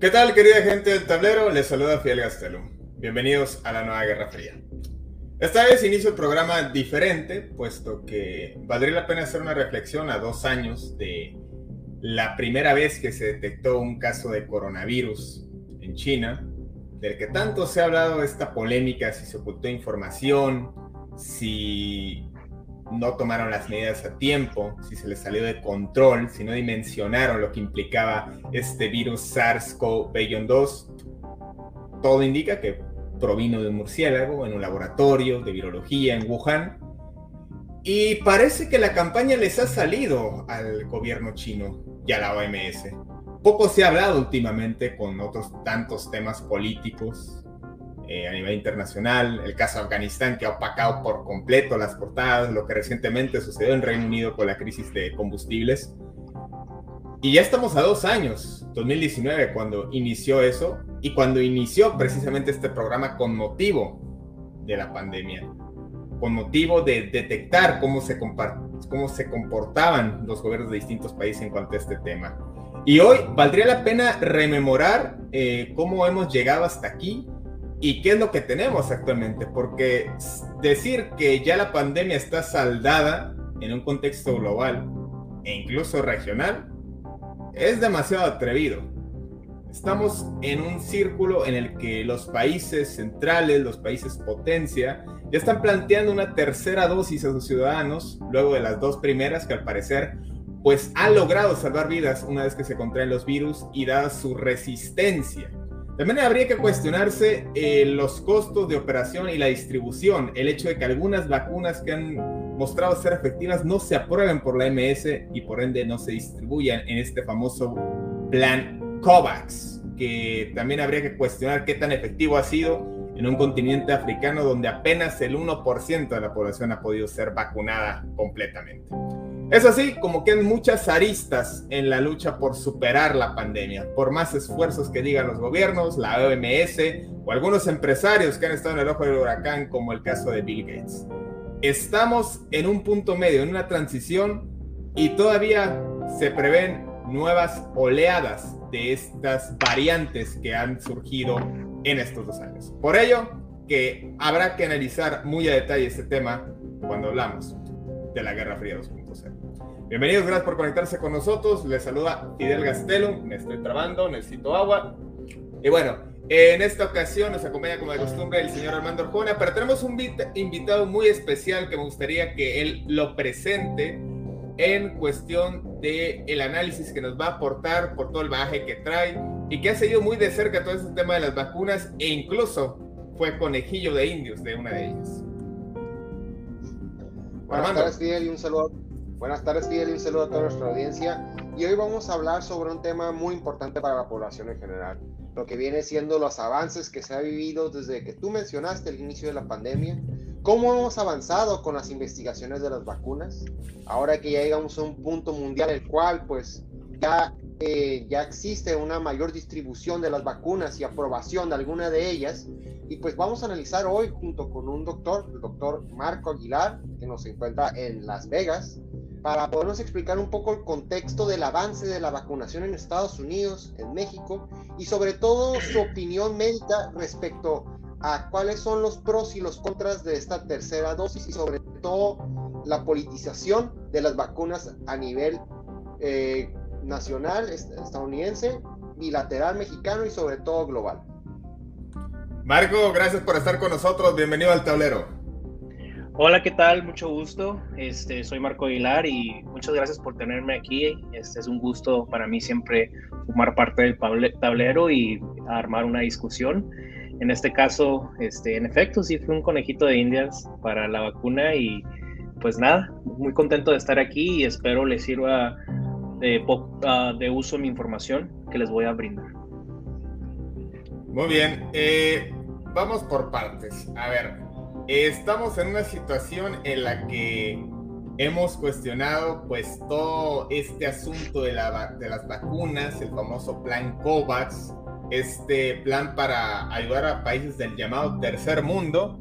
¿Qué tal, querida gente del tablero? Les saluda Fiel Gastelum. Bienvenidos a la nueva Guerra Fría. Esta vez inicio el programa diferente, puesto que valdría la pena hacer una reflexión a dos años de la primera vez que se detectó un caso de coronavirus en China, del que tanto se ha hablado esta polémica, si se ocultó información, si no tomaron las medidas a tiempo, si se les salió de control, si no dimensionaron lo que implicaba este virus SARS-CoV-2. Todo indica que provino de un murciélago en un laboratorio de virología en Wuhan y parece que la campaña les ha salido al gobierno chino y a la OMS. Poco se ha hablado últimamente con otros tantos temas políticos eh, a nivel internacional, el caso de Afganistán que ha opacado por completo las portadas, lo que recientemente sucedió en Reino Unido con la crisis de combustibles. Y ya estamos a dos años, 2019, cuando inició eso y cuando inició precisamente este programa con motivo de la pandemia con motivo de detectar cómo se, cómo se comportaban los gobiernos de distintos países en cuanto a este tema. Y hoy valdría la pena rememorar eh, cómo hemos llegado hasta aquí y qué es lo que tenemos actualmente, porque decir que ya la pandemia está saldada en un contexto global e incluso regional es demasiado atrevido. Estamos en un círculo en el que los países centrales, los países potencia, ya están planteando una tercera dosis a sus ciudadanos, luego de las dos primeras que al parecer pues han logrado salvar vidas una vez que se contraen los virus y dada su resistencia. También habría que cuestionarse eh, los costos de operación y la distribución, el hecho de que algunas vacunas que han mostrado ser efectivas no se aprueben por la MS y por ende no se distribuyan en este famoso plan COVAX, que también habría que cuestionar qué tan efectivo ha sido en un continente africano donde apenas el 1% de la población ha podido ser vacunada completamente. Es así como que hay muchas aristas en la lucha por superar la pandemia, por más esfuerzos que digan los gobiernos, la OMS o algunos empresarios que han estado en el ojo del huracán, como el caso de Bill Gates. Estamos en un punto medio, en una transición y todavía se prevén nuevas oleadas de estas variantes que han surgido en estos dos años. Por ello, que habrá que analizar muy a detalle este tema cuando hablamos de la Guerra Fría 2.0. Bienvenidos, gracias por conectarse con nosotros. Les saluda Fidel Gastelo, me estoy trabando, necesito agua. Y bueno, en esta ocasión nos acompaña como de costumbre el señor Armando Arjona, pero tenemos un invitado muy especial que me gustaría que él lo presente en cuestión de el análisis que nos va a aportar por todo el bagaje que trae y que ha seguido muy de cerca todo ese tema de las vacunas e incluso fue conejillo de indios de una de ellas. Buenas tardes, Fidel, y un saludo. Buenas tardes, Fidel, y un saludo a toda nuestra audiencia. Y hoy vamos a hablar sobre un tema muy importante para la población en general, lo que viene siendo los avances que se ha vivido desde que tú mencionaste el inicio de la pandemia, cómo hemos avanzado con las investigaciones de las vacunas, ahora que ya llegamos a un punto mundial el cual pues ya ya existe una mayor distribución de las vacunas y aprobación de alguna de ellas. Y pues vamos a analizar hoy junto con un doctor, el doctor Marco Aguilar, que nos encuentra en Las Vegas, para podernos explicar un poco el contexto del avance de la vacunación en Estados Unidos, en México, y sobre todo su opinión médica respecto a cuáles son los pros y los contras de esta tercera dosis y sobre todo la politización de las vacunas a nivel eh, nacional, estadounidense, bilateral mexicano y sobre todo global. Marco, gracias por estar con nosotros. Bienvenido al tablero. Hola, ¿qué tal? Mucho gusto. Este, soy Marco Aguilar y muchas gracias por tenerme aquí. Este es un gusto para mí siempre formar parte del tablero y armar una discusión. En este caso, este, en efecto, sí fue un conejito de indias para la vacuna y pues nada, muy contento de estar aquí y espero les sirva de, ah, uso mi información que les voy a brindar. Muy bien, eh, vamos por partes. A ver, estamos en una situación en la que hemos cuestionado pues todo este asunto de, las vacunas, el famoso plan COVAX, este plan para ayudar a países del llamado tercer mundo.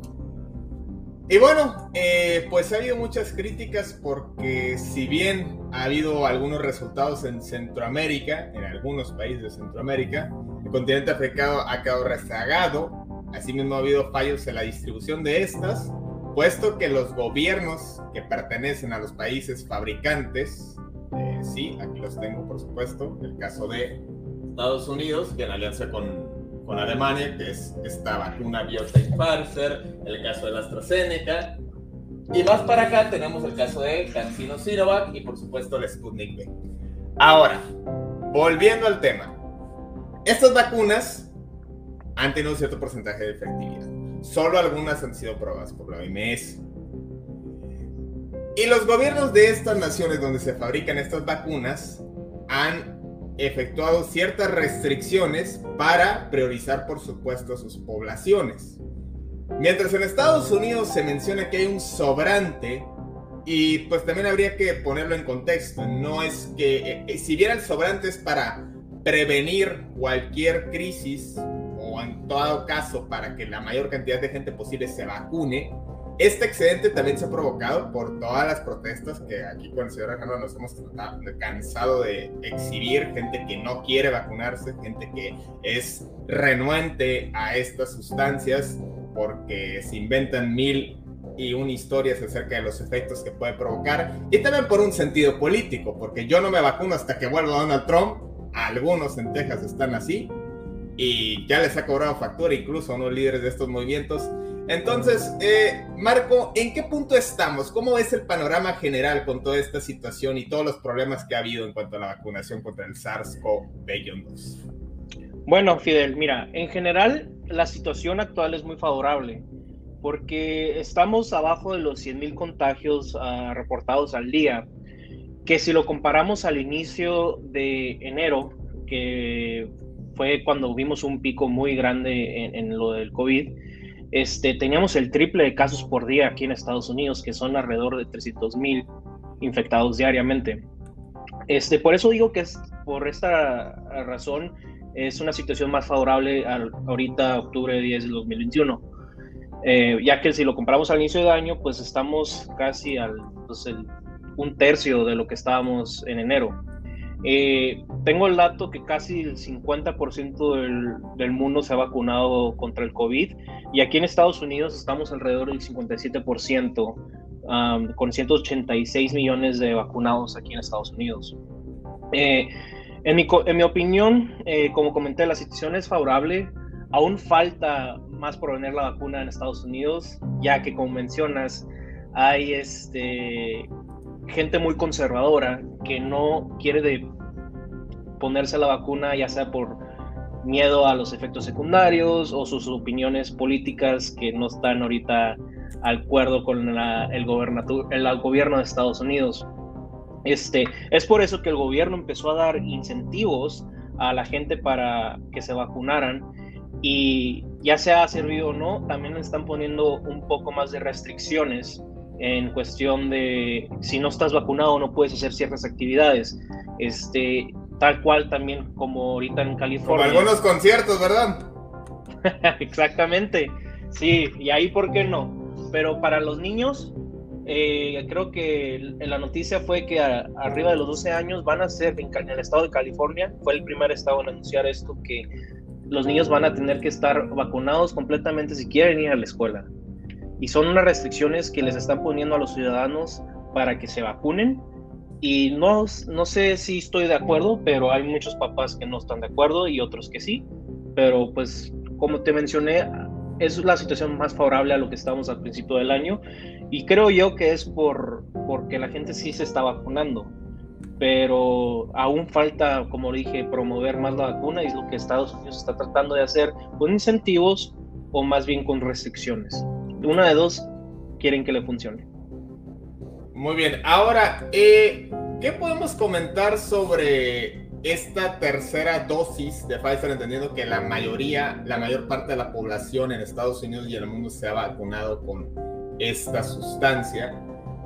Y bueno, eh, pues ha habido muchas críticas porque si bien ha habido algunos resultados en Centroamérica, en algunos países de Centroamérica, el continente africano ha quedado rezagado Asimismo, ha habido fallos en la distribución de estas, puesto que los gobiernos que pertenecen a los países fabricantes, eh, sí, aquí los tengo por supuesto, el caso de Estados Unidos, que en alianza con, con Alemania, que es esta vacuna BioNTech Pfizer, el caso de la AstraZeneca, y más para acá tenemos el caso de CanSino Sinovac y por supuesto el Sputnik V. Ahora, volviendo al tema, estas vacunas han tenido cierto porcentaje de efectividad. Solo algunas han sido probadas por la OMS. Y los gobiernos de estas naciones donde se fabrican estas vacunas han efectuado ciertas restricciones para priorizar, por supuesto, sus poblaciones. Mientras en Estados Unidos se menciona que hay un sobrante, y pues también habría que ponerlo en contexto, no es que, eh, si bien el sobrante es para prevenir cualquier crisis en todo caso para que la mayor cantidad de gente posible se vacune. Este excedente también se ha provocado por todas las protestas que aquí con el señor Alejandro nos hemos cansado de exhibir, gente que no quiere vacunarse, gente que es renuente a estas sustancias porque se inventan mil y una historias acerca de los efectos que puede provocar y también por un sentido político, porque yo no me vacuno hasta que vuelva Donald Trump, algunos en Texas están así, y ya les ha cobrado factura incluso a unos líderes de estos movimientos. Entonces, eh, Marco, ¿en qué punto estamos? ¿Cómo es el panorama general con toda esta situación y todos los problemas que ha habido en cuanto a la vacunación contra el SARS-CoV-2? Bueno, Fidel, mira, en general la situación actual es muy favorable porque estamos abajo de los 100.000 contagios uh, reportados al día, que si lo comparamos al inicio de enero, que fue cuando vimos un pico muy grande en, lo del COVID. Este, teníamos el triple de casos por día aquí en Estados Unidos, que son alrededor de 300 mil infectados diariamente. Este, por eso digo que es por esta razón es una situación más favorable al, ahorita, octubre 10 de 2021. Eh, ya que si lo compramos al inicio de año, pues estamos casi al pues un tercio de lo que estábamos en enero. Eh, tengo el dato que casi el 50% del, del, mundo se ha vacunado contra el COVID y aquí en Estados Unidos estamos alrededor del 57%, con 186 millones de vacunados aquí en Estados Unidos. Eh, en, mi, en, mi, opinión, eh, como comenté, la situación es favorable. Aún falta más por venir la vacuna en Estados Unidos, ya que como mencionas, hay este, gente muy conservadora que no quiere de ponerse la vacuna ya sea por miedo a los efectos secundarios o sus opiniones políticas que no están ahorita al acuerdo con el, el gobierno de Estados Unidos. Este, es por eso que el gobierno empezó a dar incentivos a la gente para que se vacunaran y ya sea servido o no, también están poniendo un poco más de restricciones en cuestión de si no estás vacunado no puedes hacer ciertas actividades. Este, tal cual también como ahorita en California. Como algunos conciertos, ¿verdad? Exactamente, sí, y ahí por qué no. Pero para los niños, eh, creo que la noticia fue que arriba de los 12 años van a ser, en, el estado de California, fue el primer estado en anunciar esto, que los niños van a tener que estar vacunados completamente si quieren ir a la escuela. Y son unas restricciones que les están poniendo a los ciudadanos para que se vacunen. Y no, no sé si estoy de acuerdo, pero hay muchos papás que no están de acuerdo y otros que sí. Pero pues como te mencioné, es la situación más favorable a lo que estábamos al principio del año y creo yo que es por porque la gente sí se está vacunando pero aún falta como dije promover más la vacuna y es lo que Estados Unidos está tratando de hacer con incentivos o más bien con restricciones una de dos quieren que le funcione muy bien ahora eh, qué podemos comentar sobre esta tercera dosis de Pfizer, entendiendo que la mayoría, la mayor parte de la población en Estados Unidos y el mundo se ha vacunado con esta sustancia.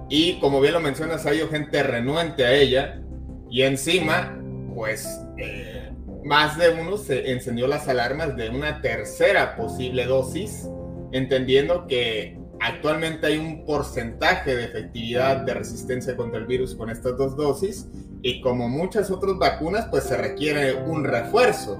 Y como bien lo mencionas, hay gente renuente a ella. Y encima, pues, eh, más de uno se encendió las alarmas de una tercera posible dosis, entendiendo que actualmente hay un porcentaje de efectividad de resistencia contra el virus con estas dos dosis y como muchas otras vacunas, pues se requiere un refuerzo.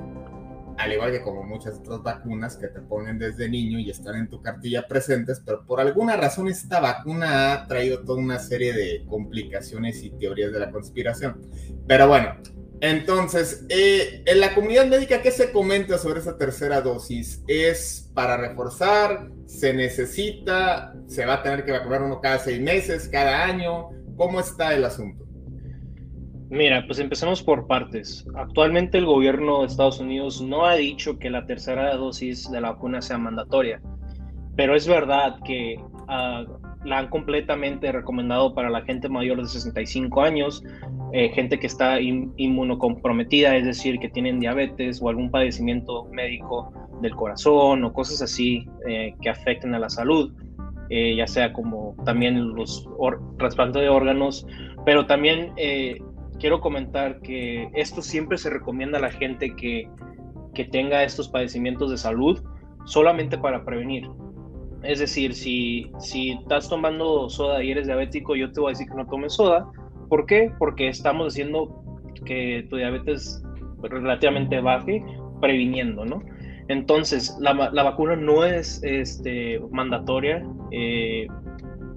Al igual que como muchas otras vacunas que te ponen desde niño y están en tu cartilla presentes, pero por alguna razón esta vacuna ha traído toda una serie de complicaciones y teorías de la conspiración. Pero bueno, entonces, eh, en la comunidad médica, ¿qué se comenta sobre esa tercera dosis? ¿Es para reforzar? ¿Se necesita? ¿Se va a tener que vacunar uno cada seis meses, cada año? ¿Cómo está el asunto? Mira, pues empecemos por partes. Actualmente el gobierno de Estados Unidos no ha dicho que la tercera dosis de la vacuna sea mandatoria, pero es verdad que uh, la han completamente recomendado para la gente mayor de 65 años, eh, gente que está inmunocomprometida, es decir, que tienen diabetes o algún padecimiento médico del corazón o cosas así eh, que afecten a la salud, eh, ya sea como también los trasplantes de órganos, pero también quiero comentar que esto siempre se recomienda a la gente que, que tenga estos padecimientos de salud solamente para prevenir es decir, si, si estás tomando soda y eres diabético, yo te voy a decir que no tomes soda. ¿Por qué? Porque estamos haciendo que tu diabetes relativamente baje, previniendo, ¿no? Entonces, la, la vacuna no es este, mandatoria. Eh,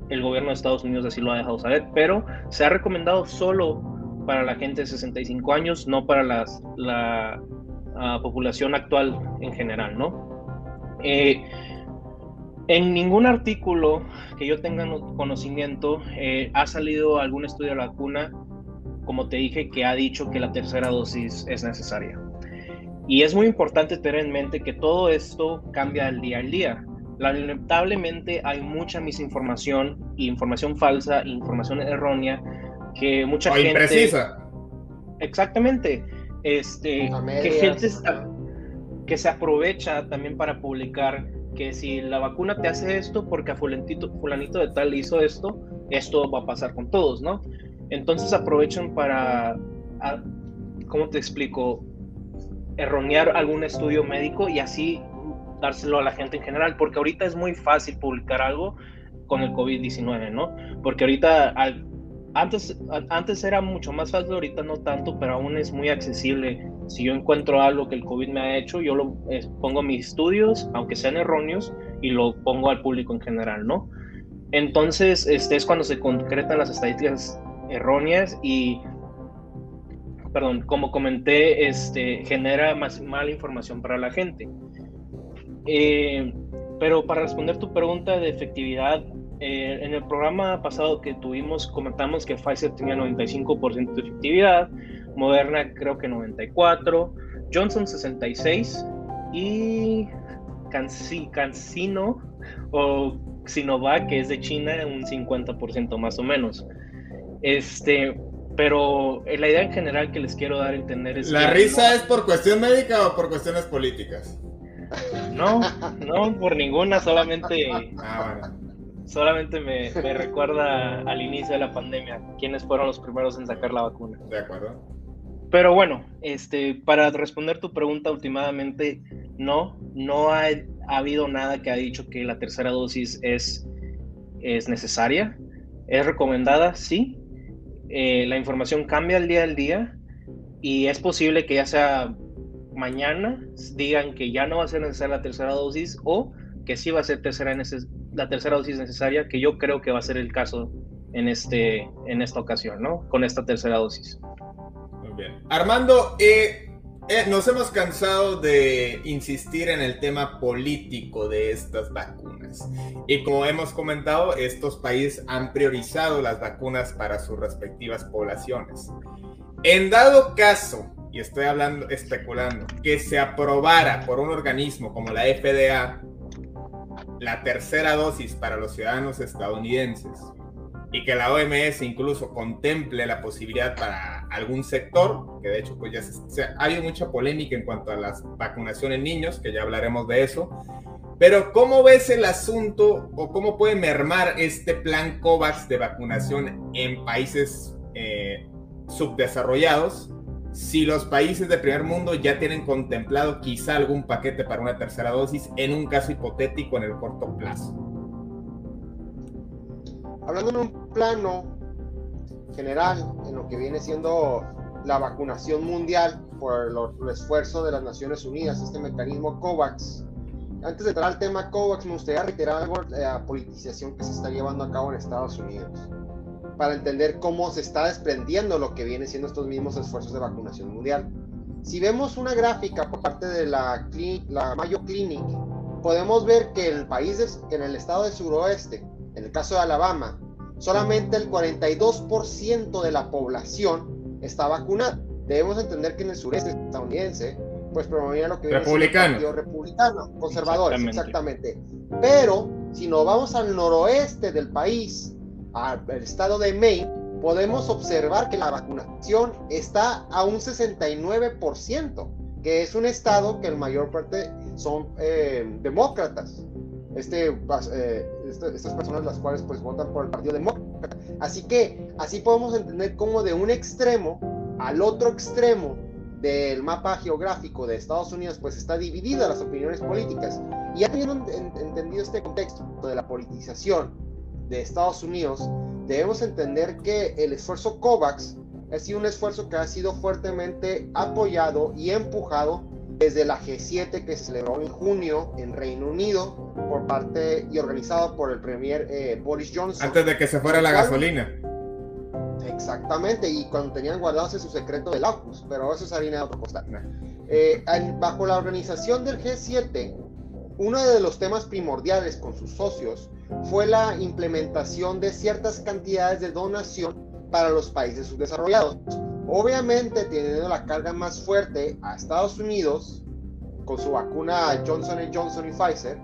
el gobierno de Estados Unidos así lo ha dejado saber, pero se ha recomendado solo para la gente de 65 años, no para las, la ah, población actual en general, ¿no? Eh, en ningún artículo que yo tenga conocimiento eh, ha salido algún estudio de la vacuna, como te dije, que ha dicho que la tercera dosis es necesaria. Y es muy importante tener en mente que todo esto cambia al día al día. Lamentablemente hay mucha misinformación, información falsa, información errónea, que mucha gente... Imprecisa. Exactamente. Este, que gente que se aprovecha también para publicar que si la vacuna te hace esto porque a fulanito, fulanito de tal hizo esto, esto va a pasar con todos, ¿no? Entonces aprovechan para, ¿cómo te explico? Erronear algún estudio médico y así dárselo a la gente en general, porque ahorita es muy fácil publicar algo con el COVID-19, ¿no? Porque ahorita antes, antes era mucho más fácil, ahorita no tanto, pero aún es muy accesible. Si yo encuentro algo que el COVID me ha hecho, yo lo pongo mis estudios, aunque sean erróneos, y lo pongo al público en general, ¿no? Entonces, este es cuando se concretan las estadísticas erróneas y, perdón, como comenté, este, genera más mala información para la gente. Eh, pero para responder tu pregunta de efectividad, eh, en el programa pasado que tuvimos comentamos que Pfizer tenía 95% de efectividad, Moderna creo que 94%, Johnson 66% y CanSino o Sinovac, que es de China, un 50% más o menos. Este, pero la idea en general que les quiero dar a entender es... ¿La risa es por cuestión médica o por cuestiones políticas? No, no, por ninguna, solamente... Ah, bueno solamente me, recuerda al inicio de la pandemia, quiénes fueron los primeros en sacar la vacuna. De acuerdo. Pero bueno, este, para responder tu pregunta últimamente, no, no ha, habido nada que ha dicho que la tercera dosis es, es necesaria. ¿Es recomendada? Sí. Eh, la información cambia al día al día y es posible que ya sea mañana digan que ya no va a ser necesaria la tercera dosis o que sí va a ser tercera la tercera dosis necesaria, que yo creo que va a ser el caso en, este, en esta ocasión, ¿no? Con esta tercera dosis. Bien. Armando, eh, eh, nos hemos cansado de insistir en el tema político de estas vacunas. Y como hemos comentado, estos países han priorizado las vacunas para sus respectivas poblaciones. En dado caso, y estoy hablando, especulando, que se aprobara por un organismo como la FDA la tercera dosis para los ciudadanos estadounidenses y que la OMS incluso contemple la posibilidad para algún sector, que de hecho pues ya se, ha habido mucha polémica en cuanto a la vacunación en niños, que ya hablaremos de eso, pero ¿cómo ves el asunto o cómo puede mermar este plan COVAX de vacunación en países eh, subdesarrollados si los países de primer mundo ya tienen contemplado quizá algún paquete para una tercera dosis en un caso hipotético en el corto plazo? Hablando en un plano general, en lo que viene siendo la vacunación mundial por el esfuerzo de las Naciones Unidas, este mecanismo COVAX. Antes de entrar al tema COVAX, me gustaría reiterar algo de la politización que se está llevando a cabo en Estados Unidos para entender cómo se está desprendiendo lo que viene siendo estos mismos esfuerzos de vacunación mundial. Si vemos una gráfica por parte de la, Mayo Clinic, podemos ver que el país, en el estado de suroeste, en el caso de Alabama, solamente el 42% de la población está vacunada. Debemos entender que en el sureste estadounidense, pues promovía lo que republicano. el republicano, conservadores, exactamente. Pero si nos vamos al noroeste del país, al estado de Maine, podemos observar que la vacunación está a un 69%, que es un estado que en mayor parte son eh, demócratas. Este, eh, este, estas personas las cuales pues votan por el Partido Demócrata. Así que así podemos entender cómo de un extremo al otro extremo del mapa geográfico de Estados Unidos pues está dividida las opiniones políticas. Y ya teniendo entendido este contexto de la politización de Estados Unidos, debemos entender que el esfuerzo COVAX ha sido un esfuerzo que ha sido fuertemente apoyado y empujado desde la G7 que se celebró en junio en Reino Unido por parte y organizado por el premier eh, Boris Johnson. Antes de que se fuera la gasolina. Exactamente, y cuando tenían guardados su secreto del AUKUS, pero eso es harina de otro costal. Eh, bajo la organización del G7, uno de los temas primordiales con sus socios fue la implementación de ciertas cantidades de donación para los países subdesarrollados. Obviamente teniendo la carga más fuerte a Estados Unidos con su vacuna Johnson Johnson y Pfizer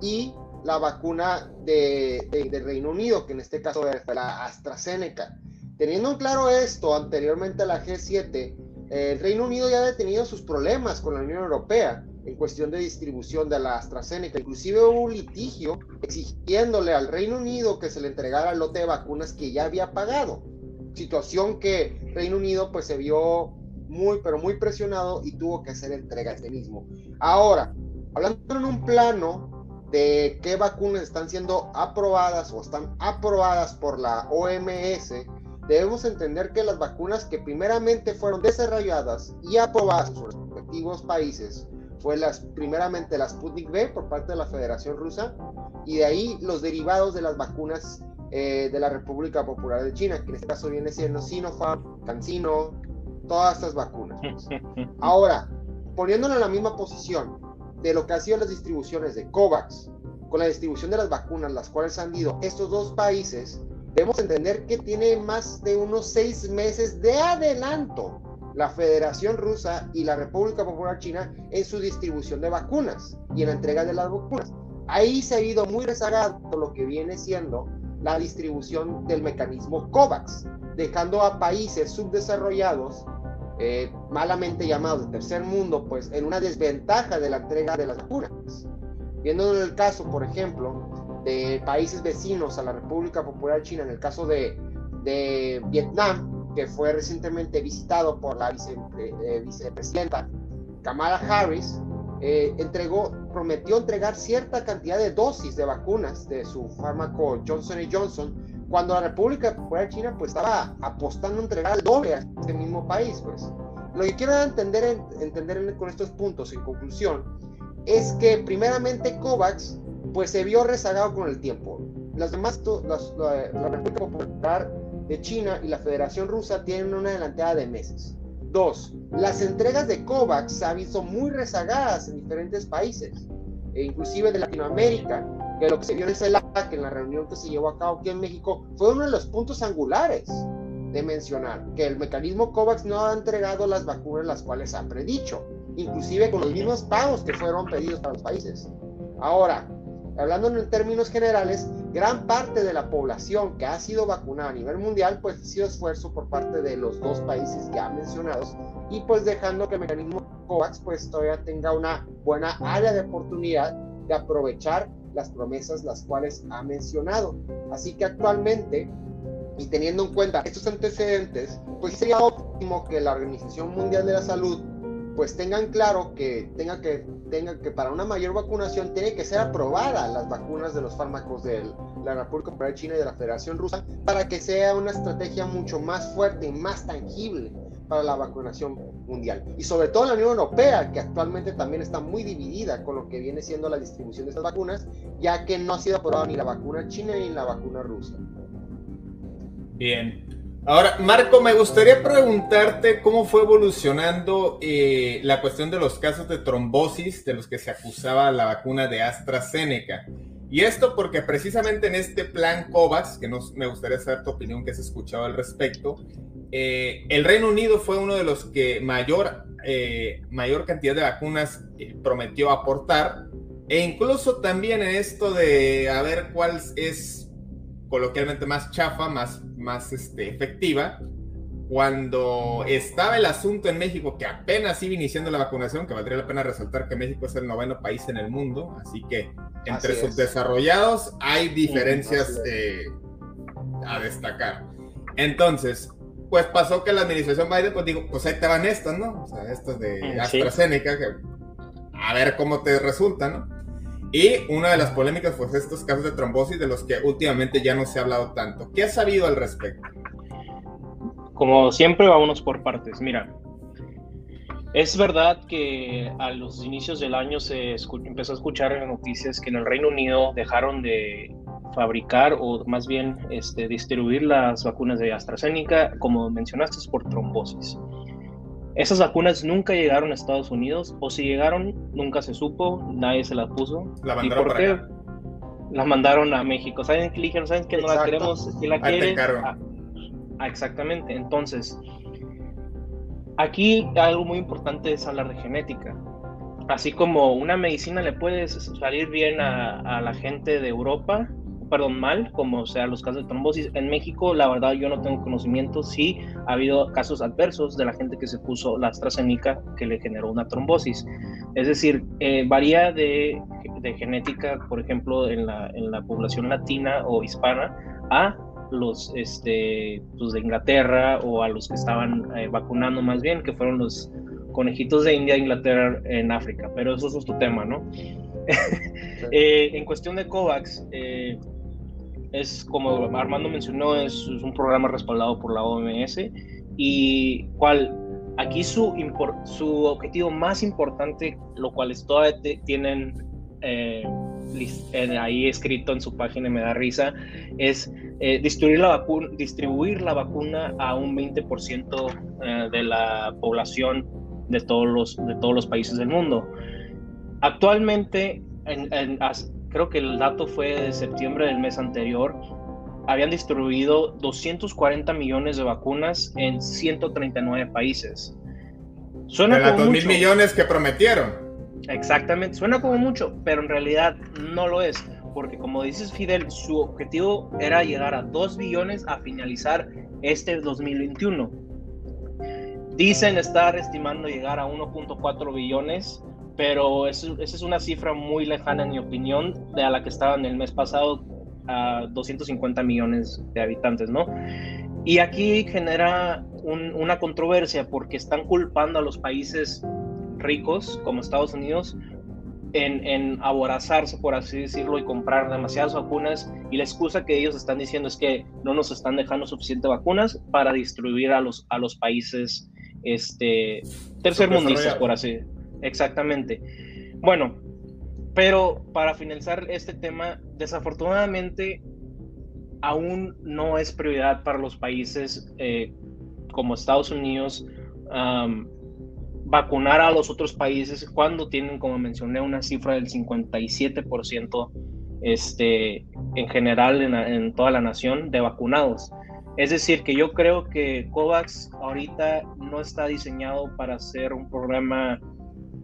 y la vacuna de, Reino Unido, que en este caso fue la AstraZeneca. Teniendo claro esto, anteriormente a la G7, el Reino Unido ya ha tenido sus problemas con la Unión Europea en cuestión de distribución de la AstraZeneca. Inclusive hubo un litigio exigiéndole al Reino Unido que se le entregara el lote de vacunas que ya había pagado. Situación que Reino Unido pues se vio muy, pero muy presionado y tuvo que hacer entrega ese mismo. Ahora, hablando en un plano de qué vacunas están siendo aprobadas o están aprobadas por la OMS, debemos entender que las vacunas que primeramente fueron desarrolladas y aprobadas por los respectivos países fue las, primeramente la Sputnik V por parte de la Federación Rusa y de ahí los derivados de las vacunas eh, de la República Popular de China, que en este caso viene siendo Sinopharm, CanSino, todas estas vacunas. Ahora, poniéndolo en la misma posición de lo que han sido las distribuciones de COVAX, con la distribución de las vacunas, las cuales han ido estos dos países, debemos entender que tiene más de unos seis meses de adelanto la Federación Rusa y la República Popular China en su distribución de vacunas y en la entrega de las vacunas. Ahí se ha ido muy rezagado lo que viene siendo la distribución del mecanismo COVAX, dejando a países subdesarrollados, eh, malamente llamados de tercer mundo, pues en una desventaja de la entrega de las vacunas. Viendo en el caso, por ejemplo, de países vecinos a la República Popular China, en el caso de, de Vietnam, que fue recientemente visitado por la eh, vicepresidenta Kamala Harris, eh, entregó, prometió entregar cierta cantidad de dosis de vacunas de su fármaco Johnson Johnson cuando la República Popular China pues estaba apostando a entregar el doble a este mismo país, pues. Lo que quiero entender, entender con estos puntos, en conclusión, es que primeramente COVAX pues se vio rezagado con el tiempo. Las demás, la, la, República Popular de China y la Federación Rusa tienen una adelantada de meses. Dos, las entregas de COVAX se han visto muy rezagadas en diferentes países, e inclusive de Latinoamérica, que lo que se vio en CELAC, en la reunión que se llevó a cabo aquí en México, fue uno de los puntos angulares de mencionar, que el mecanismo COVAX no ha entregado las vacunas las cuales ha predicho, inclusive con los mismos pagos que fueron pedidos para los países. Ahora, hablando en términos generales, gran parte de la población que ha sido vacunada a nivel mundial, pues ha sido esfuerzo por parte de los dos países ya mencionados y pues dejando que el mecanismo COVAX pues todavía tenga una buena área de oportunidad de aprovechar las promesas las cuales ha mencionado. Así que actualmente, y teniendo en cuenta estos antecedentes, pues sería óptimo que la Organización Mundial de la Salud pues tengan claro que tenga que tenga que para una mayor vacunación tiene que ser aprobada las vacunas de los fármacos de la República Popular China y de la Federación Rusa para que sea una estrategia mucho más fuerte y más tangible para la vacunación mundial. Y sobre todo la Unión Europea, que actualmente también está muy dividida con lo que viene siendo la distribución de estas vacunas, ya que no ha sido aprobada ni la vacuna china ni la vacuna rusa. Bien. Ahora, Marco, me gustaría preguntarte cómo fue evolucionando eh, la cuestión de los casos de trombosis de los que se acusaba la vacuna de AstraZeneca. Y esto porque precisamente en este plan COVAX, que nos, me gustaría saber tu opinión que has escuchado al respecto, eh, el Reino Unido fue uno de los que mayor, eh, mayor cantidad de vacunas eh, prometió aportar, e incluso también en esto de a ver cuál es coloquialmente más chafa, más, más este, efectiva, cuando estaba el asunto en México, que apenas iba iniciando la vacunación, que valdría la pena resaltar que México es el noveno país en el mundo, así que entre subdesarrollados hay diferencias a destacar. Entonces, pues pasó que la administración Biden, pues digo, pues ahí te van estas, ¿no? O sea, estas de AstraZeneca, que a ver cómo te resulta, ¿no? Y una de las polémicas fue estos casos de trombosis de los que últimamente ya no se ha hablado tanto. ¿Qué has sabido al respecto? Como siempre, vámonos por partes. Mira, es verdad que a los inicios del año se empezó a escuchar en noticias que en el Reino Unido dejaron de fabricar o más bien este, distribuir las vacunas de AstraZeneca, como mencionaste, es por trombosis. Esas vacunas nunca llegaron a Estados Unidos, o si llegaron, nunca se supo, nadie se las puso. ¿Y por qué? Las mandaron a México. ¿Saben qué dijeron? ¿Saben que no la queremos? ¿Quién la quiere? Ah, ah, exactamente. Entonces, aquí algo muy importante es hablar de genética así como una medicina le puede salir bien a, a, la gente de Europa, perdón, mal, como sea los casos de trombosis. En México, la verdad, yo no tengo conocimiento si ha habido casos adversos de la gente que se puso la AstraZeneca que le generó una trombosis. Es decir, eh, varía de, de, genética, por ejemplo, en la, en la población latina o hispana, a los este, pues de Inglaterra o a los que estaban eh, vacunando más bien, que fueron los conejitos de India, Inglaterra en África, pero eso es otro tema, ¿no? eh, en cuestión de COVAX, eh, es como Armando mencionó, es, un programa respaldado por la OMS y cual aquí su, su objetivo más importante, lo cual es todavía tienen eh, ahí escrito en su página me da risa, es eh, distribuir, la vacuna, distribuir la vacuna a un 20% eh, de la población de todos, los, de todos los países del mundo. Actualmente, en, creo que el dato fue de septiembre del mes anterior, habían distribuido 240 millones de vacunas en 139 países. Suena de como mil millones que prometieron. Exactamente, suena como mucho, pero en realidad no lo es, porque como dices Fidel, su objetivo era llegar a 2 billones a finalizar este 2021. Dicen estar estimando llegar a 1.4 billones pero esa es una cifra muy lejana en mi opinión de a la que estaban el mes pasado a 250 millones de habitantes, ¿no? Y aquí genera una controversia porque están culpando a los países ricos como Estados Unidos en, en, aborazarse, por así decirlo, y comprar demasiadas vacunas. Y la excusa que ellos están diciendo es que no nos están dejando suficientes vacunas para distribuir a los, a los países este, tercermundistas, por así Exactamente. Bueno, pero para finalizar este tema, desafortunadamente aún no es prioridad para los países eh, como Estados Unidos vacunar a los otros países cuando tienen, como mencioné, una cifra del 57% este, en general en, toda la nación de vacunados. Es decir, que yo creo que COVAX ahorita no está diseñado para ser un programa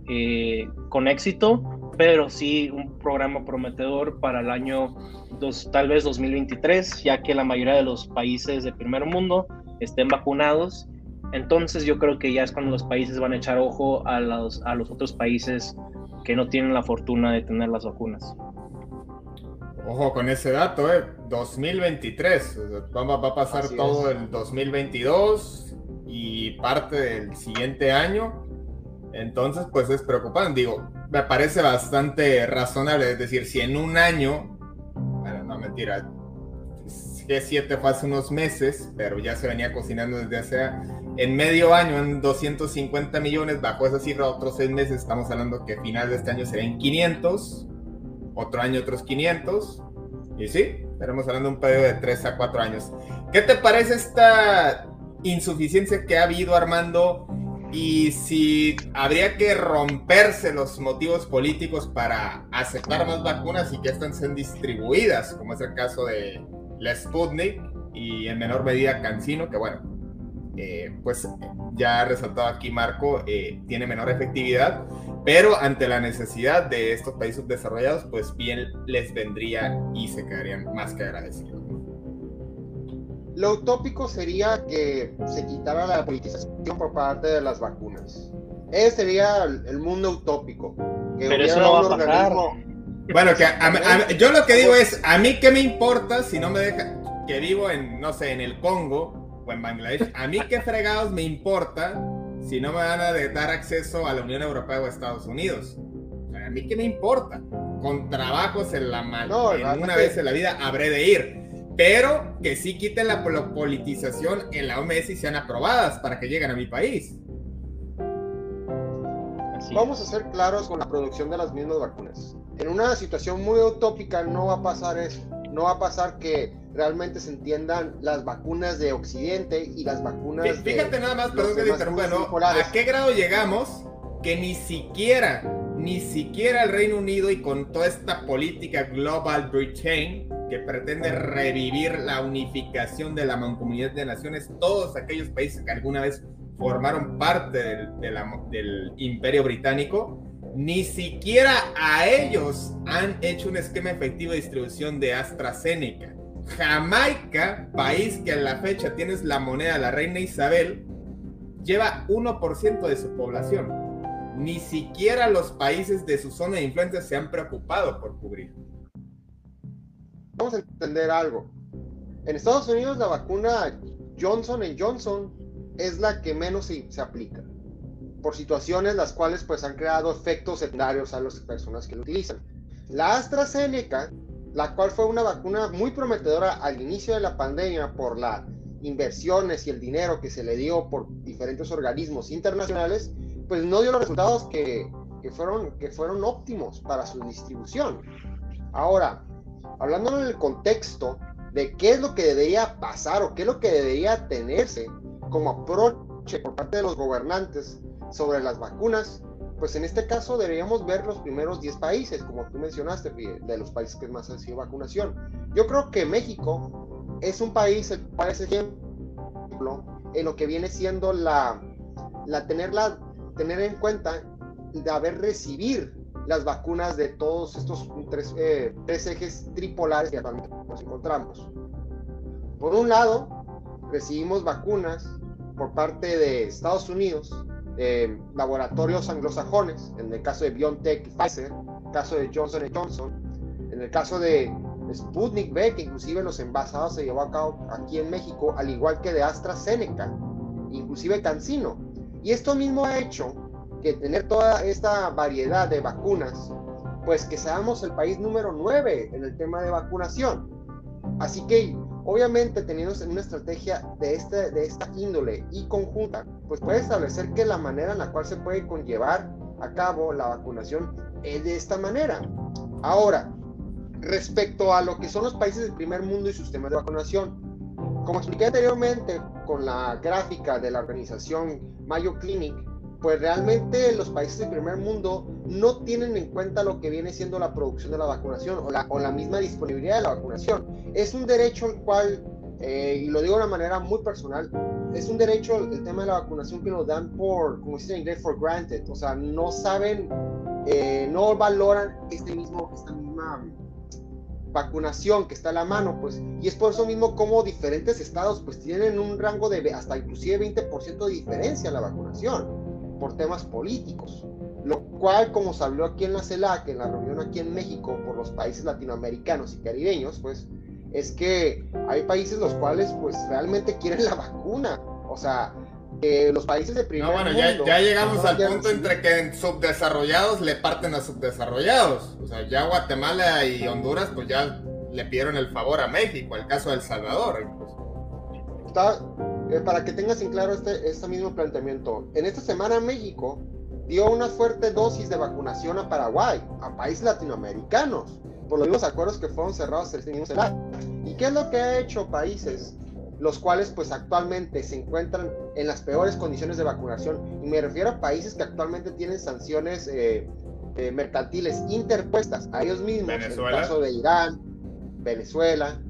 eh, con éxito, pero sí un programa prometedor para el año dos, tal vez 2023, ya que la mayoría de los países de primer mundo estén vacunados entonces yo creo que ya es cuando los países van a echar ojo a los, a los otros países que no tienen la fortuna de tener las vacunas. Ojo con ese dato, ¿eh? 2023. Va, va a pasar todo el 2022 y parte del siguiente año. Entonces, pues es preocupante. Digo, me parece bastante razonable. Es decir, si en un año, bueno, no mentira, G7 fue hace unos meses, pero ya se venía cocinando desde hace en medio año en 250 millones, bajo esa cifra otros seis meses, estamos hablando que final de este año serán 500, otro año otros 500, y sí, estaremos hablando de un periodo de 3 a 4 años. ¿Qué te parece esta insuficiencia que ha habido, Armando? Y si habría que romperse los motivos políticos para aceptar más vacunas y que estén sean distribuidas, como es el caso de la Sputnik y en menor medida Cancino, que bueno, eh, pues ya ha resaltado aquí Marco, eh, tiene menor efectividad, pero ante la necesidad de estos países desarrollados, pues bien les vendría y se quedarían más que agradecidos. Lo utópico sería que se quitara la politización por parte de las vacunas. Ese sería el, mundo utópico. pero eso no va a pasar. Bueno, que yo lo que digo es, a mí qué me importa si no me deja, que vivo en, no sé, en el Congo, en Bangladesh, a mí qué fregados me importa si no me van a dar acceso a la Unión Europea o a Estados Unidos. a mí qué me importa. Con trabajos en la mano, en una vez en la vida habré de ir. Pero que sí quiten la politización en la OMS y sean aprobadas para que lleguen a mi país. Vamos a ser claros con la producción de las mismas vacunas. En una situación muy utópica no va a pasar eso. No va a pasar que realmente se entiendan las vacunas de Occidente y las vacunas Fíjate nada más, perdón que te interrumpa, ¿A qué grado llegamos que ni siquiera, ni siquiera el Reino Unido y con toda esta política Global Britain que pretende revivir la unificación de la mancomunidad de naciones, todos aquellos países que alguna vez formaron parte del, imperio británico, ni siquiera a ellos han hecho un esquema efectivo de distribución de AstraZeneca. Jamaica, país que a la fecha tienes la moneda de la reina Isabel, lleva 1% de su población. Ni siquiera los países de su zona de influencia se han preocupado por cubrir. Vamos a entender algo. En Estados Unidos la vacuna Johnson Johnson es la que menos se, aplica por situaciones las cuales pues han creado efectos secundarios a las personas que lo utilizan. La AstraZeneca la cual fue una vacuna muy prometedora al inicio de la pandemia por las inversiones y el dinero que se le dio por diferentes organismos internacionales, pues no dio los resultados que, fueron, que fueron óptimos para su distribución. Ahora, hablando en el contexto de qué es lo que debería pasar o qué es lo que debería tenerse como approach por parte de los gobernantes sobre las vacunas, pues en este caso deberíamos ver los primeros 10 países, como tú mencionaste, de los países que más han sido vacunación. Yo creo que México es un país, el ejemplo en lo que viene siendo la, la, tener, tener en cuenta de haber recibir las vacunas de todos estos tres, eh, ejes tripolares que actualmente nos encontramos. Por un lado, recibimos vacunas por parte de Estados Unidos, eh, laboratorios anglosajones, en el caso de BioNTech y Pfizer, en el caso de Johnson Johnson, en el caso de Sputnik V, que inclusive los envasados se llevó a cabo aquí en México, al igual que de AstraZeneca, inclusive Cancino. Y esto mismo ha hecho que tener toda esta variedad de vacunas pues que seamos el país número 9 en el tema de vacunación. Así que obviamente teniendo una estrategia de, este, de esta índole y conjunta, pues puede establecer que la manera en la cual se puede conllevar a cabo la vacunación es de esta manera. Ahora, respecto a lo que son los países del primer mundo y sus temas de vacunación, como expliqué anteriormente con la gráfica de la organización Mayo Clinic, pues realmente los países del primer mundo no tienen en cuenta lo que viene siendo la producción de la vacunación o la, misma disponibilidad de la vacunación. Es un derecho al cual, eh, y lo digo de una manera muy personal, es un derecho el tema de la vacunación que nos dan por, como se dice en inglés, for granted. O sea, no saben, eh, no valoran este mismo, esta misma vacunación que está a la mano, pues, y es por eso mismo como diferentes estados, pues, tienen un rango de hasta inclusive 20% de diferencia en la vacunación por temas políticos, lo cual, como se habló aquí en la CELAC, en la reunión aquí en México, por los países latinoamericanos y caribeños, pues, es que hay países los cuales, pues, realmente quieren la vacuna, o sea, los países de primer no, bueno, ya, llegamos al punto entre que en subdesarrollados le parten a subdesarrollados. O sea, ya Guatemala y Honduras, pues ya le pidieron el favor a México, el caso de El Salvador. Incluso. Está, eh, para que tengas en claro este, este mismo planteamiento, en esta semana México dio una fuerte dosis de vacunación a Paraguay, a países latinoamericanos, por los mismos acuerdos que fueron cerrados el mismo ¿Y qué es lo que ha hecho países los cuales pues actualmente se encuentran en las peores condiciones de vacunación? Y me refiero a países que actualmente tienen sanciones eh, eh, mercantiles interpuestas a ellos mismos, en el caso de Irán, Venezuela,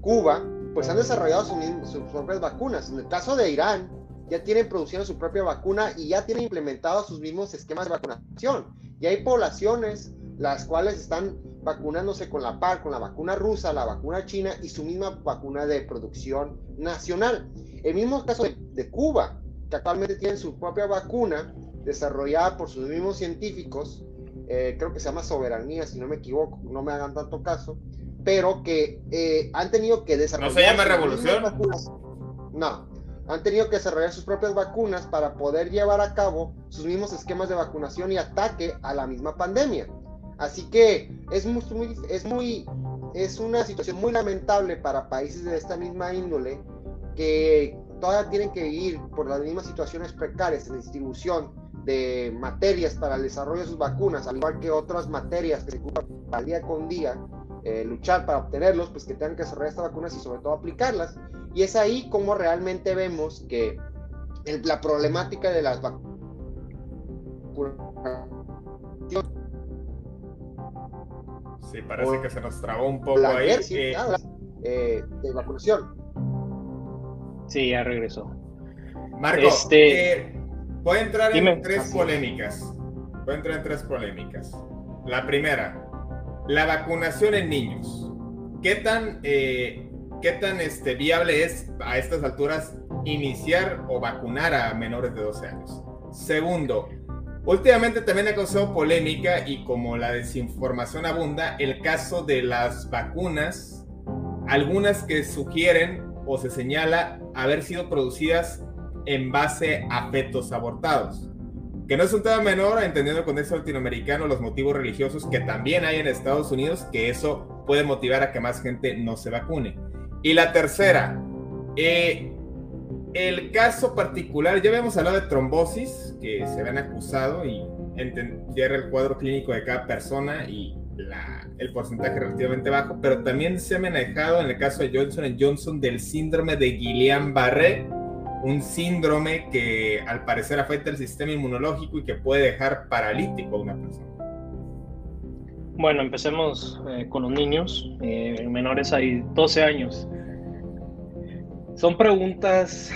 Cuba, pues han desarrollado sus propias vacunas. En el caso de Irán, ya tienen produciendo su propia vacuna y ya tienen implementados sus mismos esquemas de vacunación. Y hay poblaciones las cuales están vacunándose con la par, con la vacuna rusa, la vacuna china y su misma vacuna de producción nacional. El mismo caso de, Cuba, que actualmente tiene su propia vacuna desarrollada por sus mismos científicos, eh, creo que se llama Soberanía, si no me equivoco, no me hagan tanto caso, pero que eh, han tenido que desarrollar. ¿No se llama revolución? No, han tenido que desarrollar sus propias vacunas para poder llevar a cabo sus mismos esquemas de vacunación y ataque a la misma pandemia. Así que es muy, es muy, es una situación muy lamentable para países de esta misma índole que todavía tienen que vivir por las mismas situaciones precarias en la distribución de materias para el desarrollo de sus vacunas, al igual que otras materias que se ocupan día con día eh, luchar para obtenerlos, pues que tengan que desarrollar estas vacunas y sobre todo aplicarlas. Y es ahí como realmente vemos que la problemática de las vacunas Sí, parece que se nos trabó un poco ahí. Eh, eh, de vacunación. Sí, ya regresó. Marco, este... voy a entrar en tres polémicas. Voy a entrar en tres polémicas. La primera, la vacunación en niños. ¿Qué tan, eh, qué tan este, viable es a estas alturas iniciar o vacunar a menores de 12 años? Segundo, últimamente también ha causado polémica y como la desinformación abunda, el caso de las vacunas, algunas que sugieren o se señala haber sido producidas en base a fetos abortados que no es un tema menor, entendiendo el contexto latinoamericano, los motivos religiosos que también hay en Estados Unidos, que eso puede motivar a que más gente no se vacune. Y la tercera, eh, el caso particular, ya habíamos hablado de trombosis, que se habían acusado y entender el cuadro clínico de cada persona y el porcentaje relativamente bajo, pero también se ha manejado en el caso de Johnson Johnson del síndrome de Guillain-Barré, un síndrome que al parecer afecta el sistema inmunológico y que puede dejar paralítico a una persona. Bueno, empecemos eh, con los niños, eh, menores hay 12 años. Son preguntas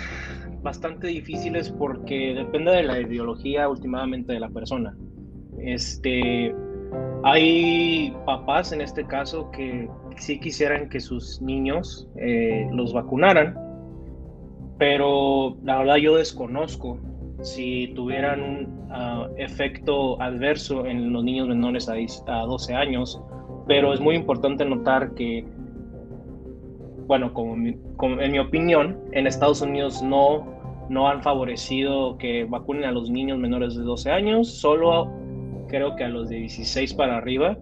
bastante difíciles porque depende de la ideología últimamente de la persona. Este, hay papás en este caso que sí quisieran que sus niños eh, los vacunaran, pero la verdad yo desconozco si tuvieran un ah, efecto adverso en los niños menores a, 12 años, pero es muy importante notar que, bueno, como, en mi opinión, en Estados Unidos no, no han favorecido que vacunen a los niños menores de 12 años, solo creo que a los de 16 para arriba,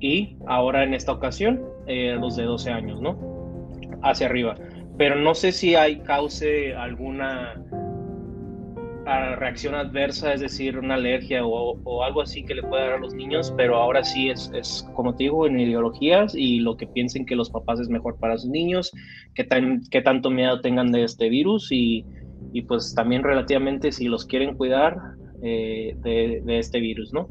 y ahora en esta ocasión eh, los de 12 años, ¿no? Hacia arriba. Pero no sé si hay cause alguna reacción adversa, es decir, una alergia o, algo así que le pueda dar a los niños, pero ahora sí es, es, como te digo, en ideologías y lo que piensen que los papás es mejor para sus niños, que, tan, que tanto miedo tengan de este virus y, y pues también relativamente si los quieren cuidar eh, de, de, este virus, ¿no?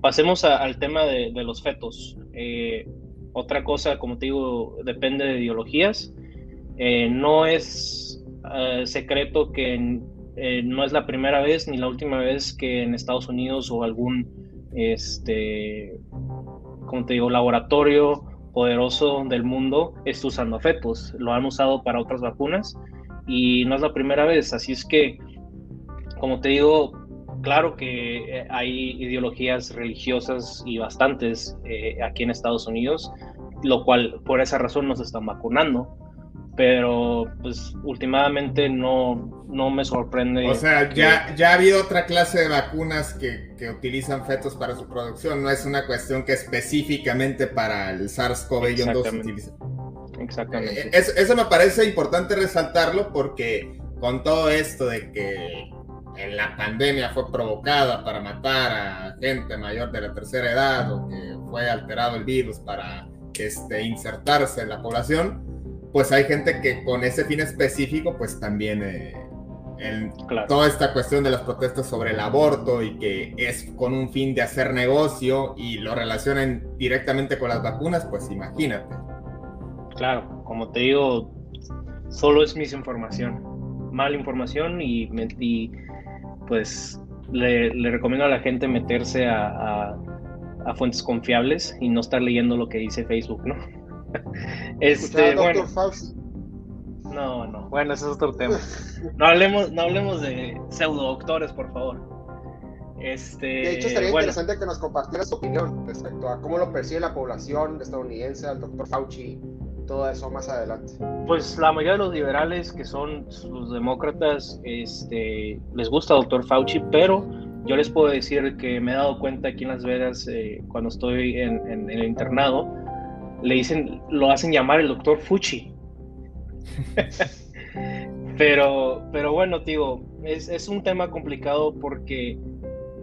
Pasemos al tema de, de los fetos. Eh, otra cosa, como te digo, depende de ideologías. Eh, no es secreto que eh, no es la primera vez ni la última vez que en Estados Unidos o algún, este, como te digo, laboratorio poderoso del mundo está usando fetos. Lo han usado para otras vacunas y no es la primera vez. Así es que, como te digo, claro que eh, hay ideologías religiosas y bastantes eh, aquí en Estados Unidos, lo cual por esa razón nos están vacunando pero pues últimamente no, no me sorprende. O sea, ya, ya ha habido otra clase de vacunas que, que, utilizan fetos para su producción, no es una cuestión que específicamente para el SARS-CoV-2 se utiliza. Exactamente. Eh, eso, eso me parece importante resaltarlo porque con todo esto de que en la pandemia fue provocada para matar a gente mayor de la tercera edad o que fue alterado el virus para este, insertarse en la población, pues hay gente que con ese fin específico, pues también eh, toda esta cuestión de las protestas sobre el aborto y que es con un fin de hacer negocio y lo relacionan directamente con las vacunas, pues imagínate. Claro, como te digo, solo es misinformación, mala información y, pues le, recomiendo a la gente meterse a fuentes confiables y no estar leyendo lo que dice Facebook, ¿no? este, bueno. No, no, bueno, ese es otro tema. No hablemos, no hablemos de pseudo doctores, por favor. Este, de hecho, sería interesante que nos compartieras su opinión respecto a cómo lo percibe la población estadounidense, al doctor Fauci, todo eso más adelante. Pues la mayoría de los liberales, que son los demócratas, este, les gusta el doctor Fauci, pero yo les puedo decir que me he dado cuenta aquí en Las Vegas, eh, cuando estoy en, en el internado, le dicen, lo hacen llamar el doctor Fuchi. pero, pero bueno, digo, es, es, un tema complicado porque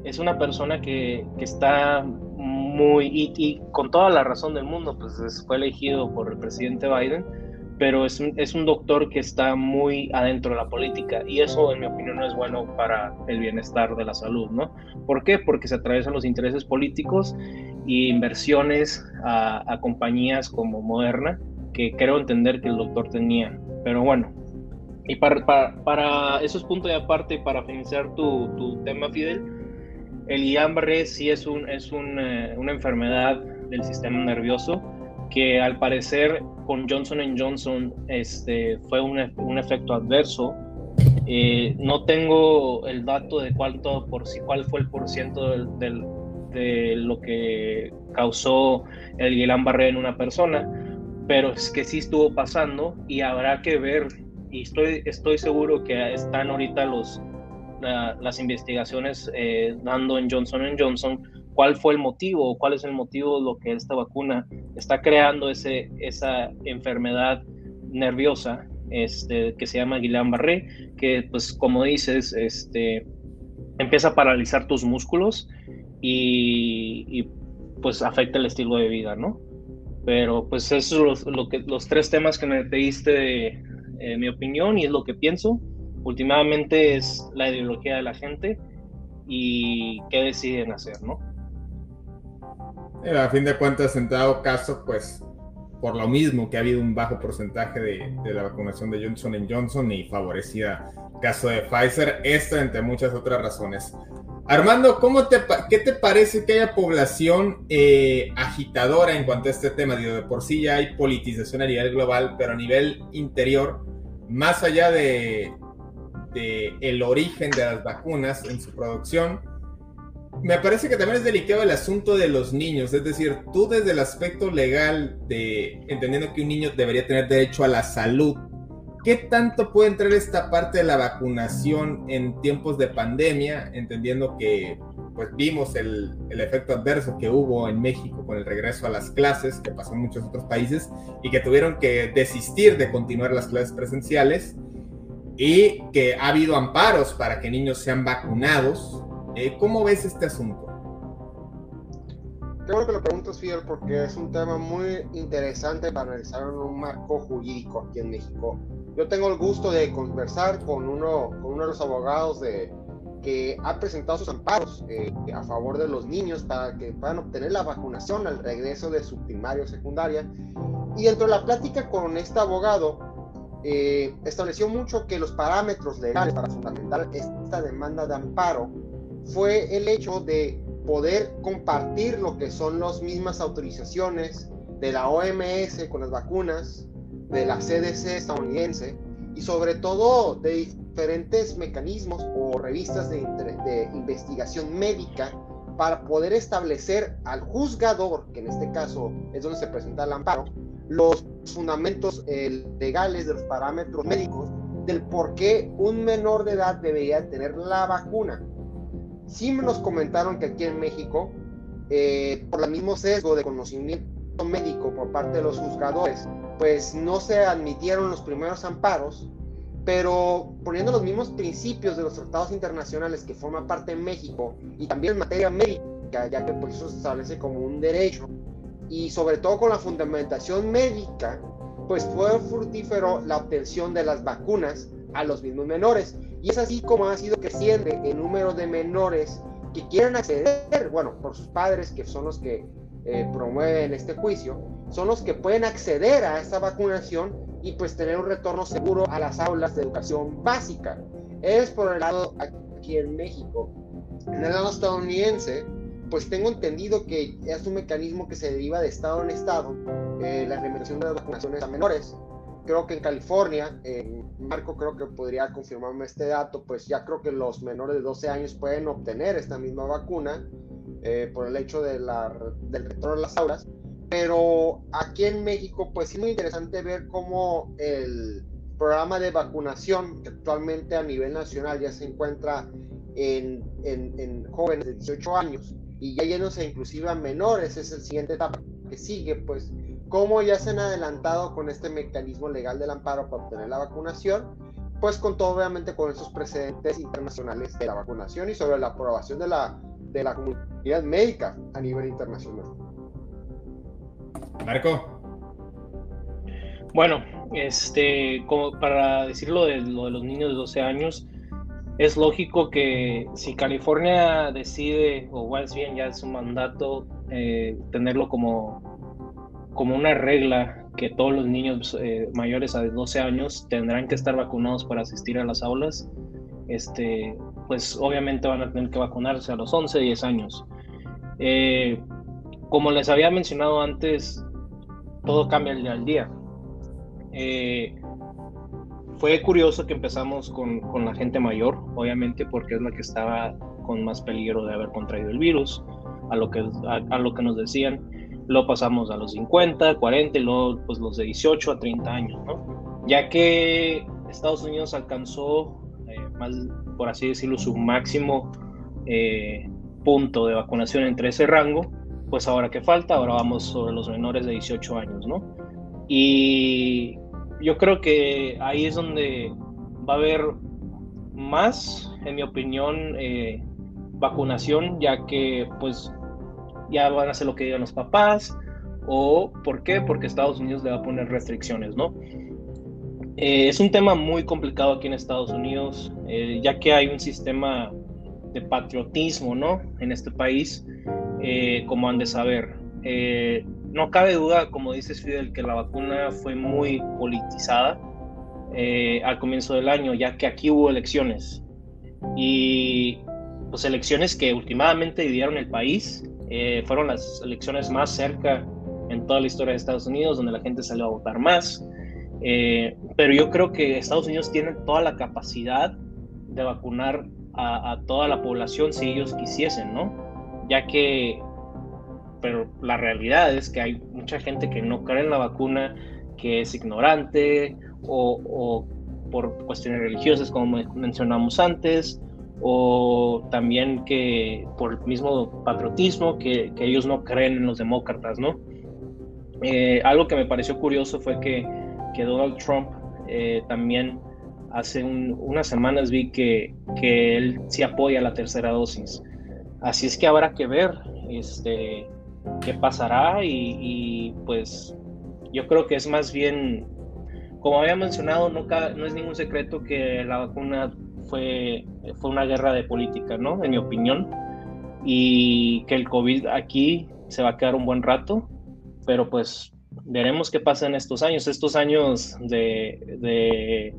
es una persona que, que está muy, y, con toda la razón del mundo, pues fue elegido por el presidente Biden, pero es es un doctor que está muy adentro de la política y eso, en mi opinión, no es bueno para el bienestar de la salud, ¿no? ¿Por qué? Porque se atraviesan los intereses políticos y inversiones a, compañías como Moderna, que creo entender que el doctor tenía. Pero bueno, y para, para, eso es punto de aparte, para finalizar tu, tu tema, Fidel, el Guillain-Barré sí es, un, es un, eh, una enfermedad del sistema nervioso que al parecer con Johnson Johnson este, fue un, un efecto adverso. Eh, no tengo el dato de cuánto, por, cuál fue el porciento del de lo que causó el Guillain-Barré en una persona, pero es que sí estuvo pasando y habrá que ver, y estoy, estoy seguro que están ahorita los, las investigaciones eh, dando en Johnson Johnson cuál fue el motivo, cuál es el motivo de lo que esta vacuna está creando ese, esa enfermedad nerviosa este, que se llama Guillain-Barré, que pues como dices, este, empieza a paralizar tus músculos y, pues afecta el estilo de vida, ¿no? Pero pues eso es lo, que, los tres temas que me pediste eh, mi opinión y es lo que pienso. Últimamente es la ideología de la gente y qué deciden hacer, ¿no? a fin de cuentas, en dado caso, pues por lo mismo que ha habido un bajo porcentaje de, de la vacunación de Johnson Johnson y favorecida caso de Pfizer, esto entre muchas otras razones. Armando, ¿cómo te, ¿qué te parece que haya población eh, agitadora en cuanto a este tema? Digo, de por sí ya hay politización a nivel global, pero a nivel interior, más allá de, de el origen de las vacunas en su producción, me parece que también es delicado el asunto de los niños, es decir, tú desde el aspecto legal de entendiendo que un niño debería tener derecho a la salud, ¿Qué tanto puede entrar esta parte de la vacunación en tiempos de pandemia, entendiendo que pues vimos el, el, efecto adverso que hubo en México con el regreso a las clases, que pasó en muchos otros países, y que tuvieron que desistir de continuar las clases presenciales, y que ha habido amparos para que niños sean vacunados. Eh, ¿Cómo ves este asunto? Qué bueno que lo preguntas, Fidel, porque es un tema muy interesante para analizar un marco jurídico aquí en México. Yo tengo el gusto de conversar con uno, con uno de los abogados de, que ha presentado sus amparos eh, a favor de los niños para que puedan obtener la vacunación al regreso de su primaria o secundaria. Y dentro de la plática con este abogado, eh, estableció mucho que los parámetros legales para fundamentar esta demanda de amparo fue el hecho de poder compartir lo que son las mismas autorizaciones de la OMS con las vacunas, de la CDC estadounidense y sobre todo de diferentes mecanismos o revistas de, investigación médica para poder establecer al juzgador, que en este caso es donde se presenta el amparo, los fundamentos eh, legales de los parámetros médicos del por qué un menor de edad debería tener la vacuna. Sí nos comentaron que aquí en México, eh, por el mismo sesgo de conocimiento médico por parte de los juzgadores, pues no se admitieron los primeros amparos pero poniendo los mismos principios de los tratados internacionales que forman parte de México y también en materia médica, ya que por eso se establece como un derecho, y sobre todo con la fundamentación médica, pues fue fructífero la obtención de las vacunas a los mismos menores. Y es así como ha sido creciendo el número de menores que quieren acceder, bueno, por sus padres, que son los que eh, promueven este juicio, son los que pueden acceder a esta vacunación y pues tener un retorno seguro a las aulas de educación básica. Es por el lado aquí en México. En el lado estadounidense, pues tengo entendido que es un mecanismo que se deriva de estado en estado, eh, la implementación de las vacunaciones a menores. Creo que en California, Marco creo que podría confirmarme este dato, pues ya creo que los menores de 12 años pueden obtener esta misma vacuna eh, por el hecho de la, del retorno a las aulas pero aquí en México, pues es muy interesante ver cómo el programa de vacunación, que actualmente a nivel nacional ya se encuentra en, en, jóvenes de 18 años y ya yéndose inclusive a menores, es el siguiente etapa que sigue, pues cómo ya se han adelantado con este mecanismo legal del amparo para obtener la vacunación, pues con todo obviamente con esos precedentes internacionales de la vacunación y sobre la aprobación de la, de la comunidad médica a nivel internacional. Marco. Bueno, este, como para decirlo de lo de los niños de 12 años, es lógico que si California decide, o más bien ya es un mandato, eh, tenerlo como, como una regla que todos los niños eh, mayores a 12 años tendrán que estar vacunados para asistir a las aulas, este, pues obviamente van a tener que vacunarse a los 11, 10 años. Eh, como les había mencionado antes, todo cambia el día al día. Eh, fue curioso que empezamos con, con, la gente mayor, obviamente, porque es la que estaba con más peligro de haber contraído el virus, a lo que, a, lo que nos decían. Lo pasamos a los 50, 40 y luego pues, los de 18 a 30 años, ¿no? Ya que Estados Unidos alcanzó, eh, más, por así decirlo, su máximo eh, punto de vacunación entre ese rango, pues ahora qué falta, ahora vamos sobre los menores de 18 años, ¿no? Y yo creo que ahí es donde va a haber más, en mi opinión, eh, vacunación, ya que pues ya van a hacer lo que digan los papás, o ¿por qué? Porque Estados Unidos le va a poner restricciones, ¿no? Eh, es un tema muy complicado aquí en Estados Unidos, eh, ya que hay un sistema de patriotismo, ¿no? En este país, eh, como han de saber. Eh, no cabe duda, como dices Fidel, que la vacuna fue muy politizada eh, al comienzo del año, ya que aquí hubo elecciones. Y pues elecciones que últimamente dividieron el país, fueron las elecciones más cerca en toda la historia de Estados Unidos, donde la gente salió a votar más. pero yo creo que Estados Unidos tiene toda la capacidad de vacunar a, a, toda la población si ellos quisiesen, ¿no? Ya que, pero la realidad es que hay mucha gente que no cree en la vacuna, que es ignorante o, por cuestiones religiosas, como mencionamos antes, o también que por el mismo patriotismo, que, que ellos no creen en los demócratas, ¿no? Eh, algo que me pareció curioso fue que, que Donald Trump eh, también hace unas semanas vi que, que, él sí apoya la tercera dosis. Así es que habrá que ver este, qué pasará y, pues yo creo que es más bien, como había mencionado, no, no es ningún secreto que la vacuna fue, fue una guerra de política, ¿no? En mi opinión. Y que el COVID aquí se va a quedar un buen rato, pero pues veremos qué pasa en estos años. Estos años de, de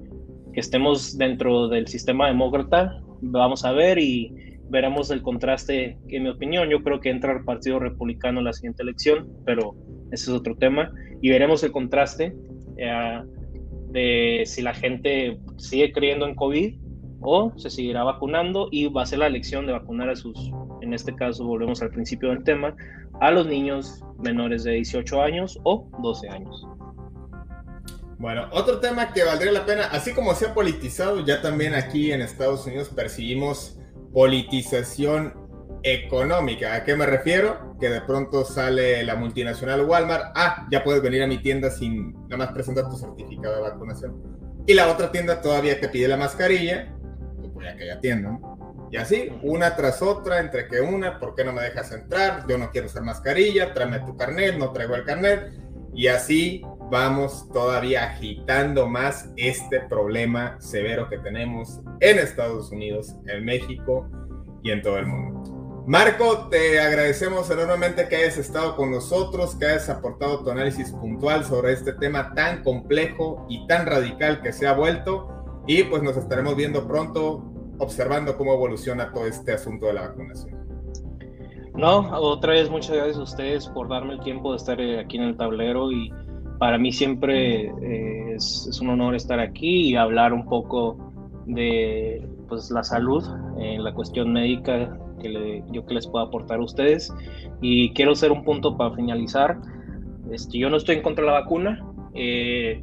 que estemos dentro del sistema demócrata, vamos a ver y veremos el contraste, en mi opinión, yo creo que entra el Partido Republicano en la siguiente elección, pero ese es otro tema, y veremos el contraste eh, de si la gente sigue creyendo en COVID o se seguirá vacunando y va a ser la elección de vacunar a sus, en este caso volvemos al principio del tema, a los niños menores de 18 años o 12 años. Bueno, otro tema que valdría la pena, así como se ha politizado, ya también aquí en Estados Unidos percibimos politización económica. ¿A qué me refiero? Que de pronto sale la multinacional Walmart, ah, ya puedes venir a mi tienda sin nada más presentar tu certificado de vacunación. Y la otra tienda todavía te pide la mascarilla, pues voy a aquella tienda. Y así, una tras otra, entre que una, ¿por qué no me dejas entrar? Yo no quiero usar mascarilla, tráeme tu carnet, no traigo el carnet. Y así vamos todavía agitando más este problema severo que tenemos en Estados Unidos, en México y en todo el mundo. Marco, te agradecemos enormemente que hayas estado con nosotros, que hayas aportado tu análisis puntual sobre este tema tan complejo y tan radical que se ha vuelto. Y pues nos estaremos viendo pronto, observando cómo evoluciona todo este asunto de la vacunación. No, otra vez muchas gracias a ustedes por darme el tiempo de estar aquí en el tablero y para mí siempre eh, es, es, un honor estar aquí y hablar un poco de pues, la salud en la cuestión médica que yo que les puedo aportar a ustedes. Y quiero hacer un punto para finalizar. Este, yo no estoy en contra de la vacuna. Eh,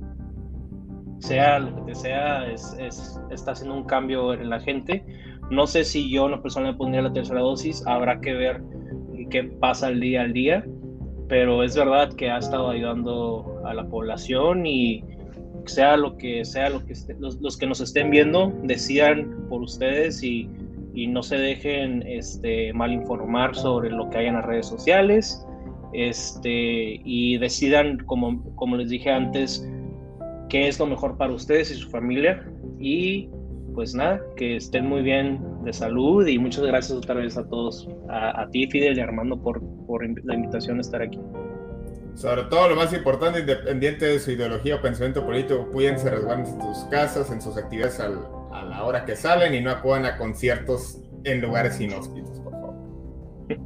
sea lo que sea, es, es, está haciendo un cambio en la gente. No sé si yo, una persona, le pondría la tercera dosis. Habrá que ver qué pasa el día al día. Pero es verdad que ha estado ayudando a la población y sea lo que sea lo que los, los, que nos estén viendo decidan por ustedes y y no se dejen este, mal informar sobre lo que hay en las redes sociales este, y decidan, como, como les dije antes, qué es lo mejor para ustedes y su familia. Y pues nada, que estén muy bien de salud y muchas gracias otra vez a todos, a, a ti Fidel y Armando por, por la invitación a estar aquí. Sobre todo lo más importante, independiente de su ideología o pensamiento político, cuídense, resguarden en sus casas, en sus actividades al, a la hora que salen y no acudan a conciertos en lugares inhóspitos, por favor.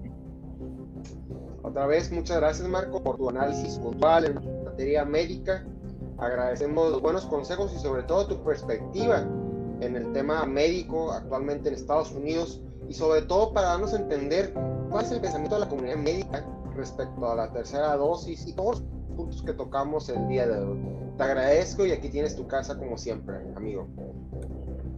Otra vez, muchas gracias Marco por tu análisis puntual en materia médica. Agradecemos los buenos consejos y sobre todo tu perspectiva en el tema médico actualmente en Estados Unidos y sobre todo para darnos a entender cuál es el pensamiento de la comunidad médica respecto a la tercera dosis y todos los puntos que tocamos el día de hoy. Te agradezco y aquí tienes tu casa como siempre, amigo.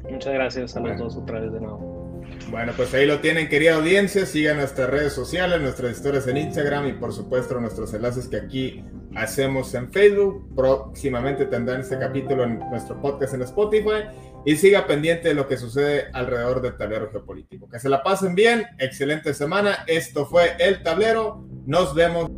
Muchas gracias a los dos otra vez de nuevo. Bueno, pues ahí lo tienen, querida audiencia. Sigan nuestras redes sociales, nuestras historias en Instagram y por supuesto nuestros enlaces que aquí hacemos en Facebook. Próximamente tendrán este capítulo en nuestro podcast en Spotify. Y siga pendiente de lo que sucede alrededor del tablero geopolítico. Que se la pasen bien. Excelente semana. Esto fue El Tablero. Nos vemos.